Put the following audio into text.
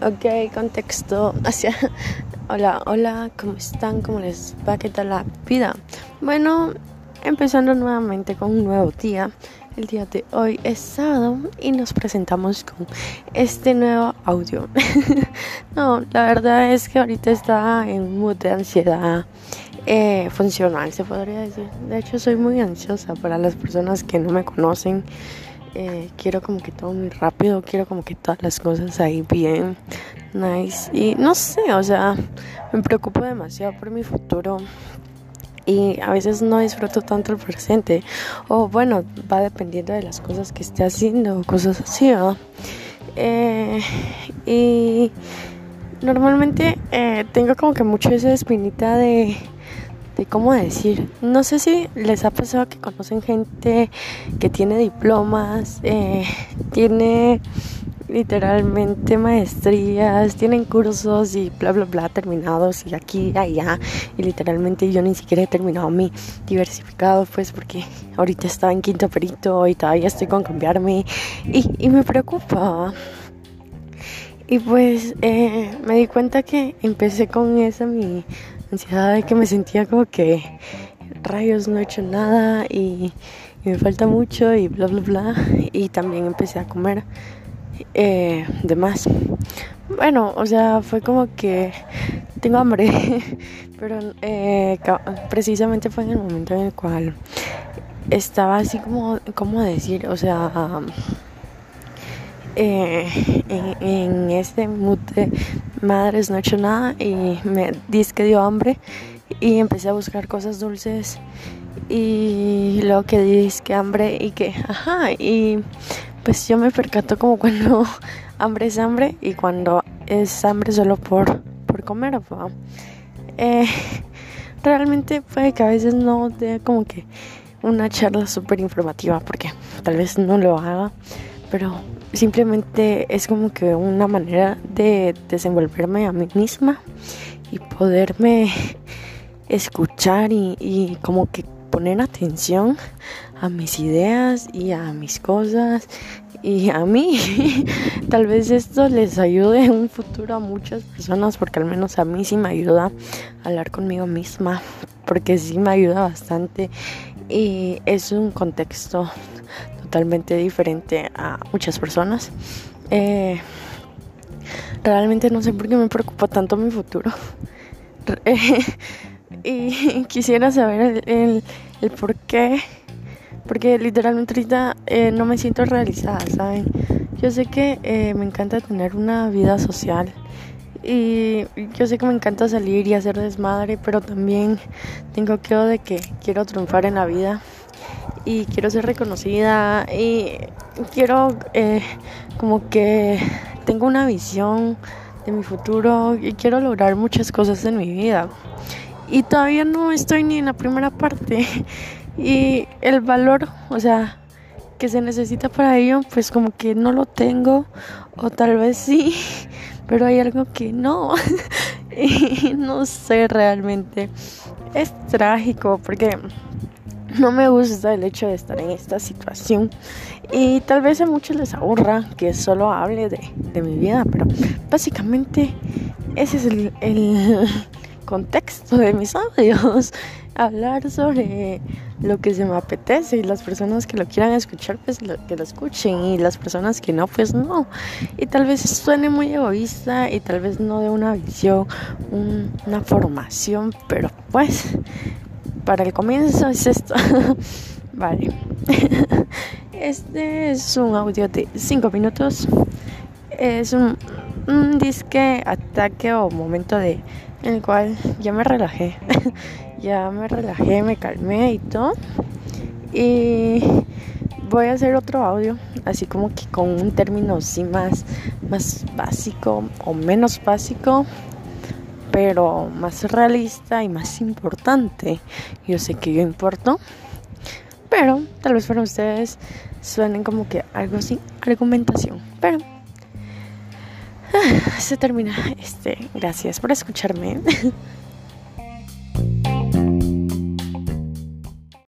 Ok, contexto hacia... Hola, hola, ¿cómo están? ¿Cómo les va? ¿Qué tal la vida? Bueno, empezando nuevamente con un nuevo día. El día de hoy es sábado y nos presentamos con este nuevo audio. no, la verdad es que ahorita está en un mood de ansiedad eh, funcional, se podría decir. De hecho, soy muy ansiosa para las personas que no me conocen. Eh, quiero como que todo muy rápido, quiero como que todas las cosas ahí bien, nice. Y no sé, o sea, me preocupo demasiado por mi futuro y a veces no disfruto tanto el presente. O bueno, va dependiendo de las cosas que esté haciendo, cosas así, eh, y normalmente eh, tengo como que mucho esa espinita de cómo decir. No sé si les ha pasado que conocen gente que tiene diplomas, eh, tiene literalmente maestrías, tienen cursos y bla bla bla terminados y aquí y allá y literalmente yo ni siquiera he terminado mi diversificado pues porque ahorita estaba en quinto perito y todavía estoy con cambiarme y, y me preocupa y pues eh, me di cuenta que empecé con esa mi ansiedad de que me sentía como que rayos no he hecho nada y, me falta mucho y bla bla bla. Y también empecé a comer eh, de más. Bueno o sea fue como que tengo hambre pero eh, precisamente fue en el momento en el cual estaba así como como decir o sea eh, en, este mood madres no he hecho nada y me dice que dio hambre y empecé a buscar cosas dulces y luego que dice que hambre y que ajá y pues yo me percato como cuando hambre es hambre y cuando es hambre solo por, por comer eh, realmente puede que a veces no dé como que una charla súper informativa porque tal vez no lo haga pero simplemente es como que una manera de desenvolverme a mí misma y poderme escuchar y, como que poner atención a mis ideas y a mis cosas y a mí. Tal vez esto les ayude en un futuro a muchas personas porque al menos a mí sí me ayuda a hablar conmigo misma porque sí me ayuda bastante y es un contexto totalmente diferente a muchas personas. Eh, realmente no sé por qué me preocupa tanto mi futuro. y quisiera saber el, el, por qué. Porque literalmente ahorita eh, no me siento realizada, ¿saben? Yo sé que eh, me encanta tener una vida social. Y yo sé que me encanta salir y hacer desmadre, pero también tengo que de que quiero triunfar en la vida y quiero ser reconocida y quiero eh, como que tengo una visión de mi futuro y quiero lograr muchas cosas en mi vida. Y todavía no estoy ni en la primera parte. Y el valor o sea que se necesita para ello pues como que no lo tengo o tal vez sí pero hay algo que no. Y no sé realmente. Es trágico porque no me gusta el hecho de estar en esta situación. Y tal vez a muchos les aburra que solo hable de, mi vida, pero básicamente ese es el, contexto de mis audios, hablar sobre lo que se me apetece y las personas que lo quieran escuchar pues que lo escuchen y las personas que no pues no. Y tal vez suene muy egoísta y tal vez no de una visión una formación pero pues para el comienzo es esto. vale. Este es un audio de 5 minutos. Es un, disque ataque o momento de en el cual ya me relajé. ya me relajé, me calmé y todo. Y voy a hacer otro audio, así como que con un término así más, más básico o menos básico pero más realista y más importante. Yo sé que yo importo, pero tal vez para ustedes suenen como que algo sin argumentación. Pero ah, se termina este. Gracias por escucharme.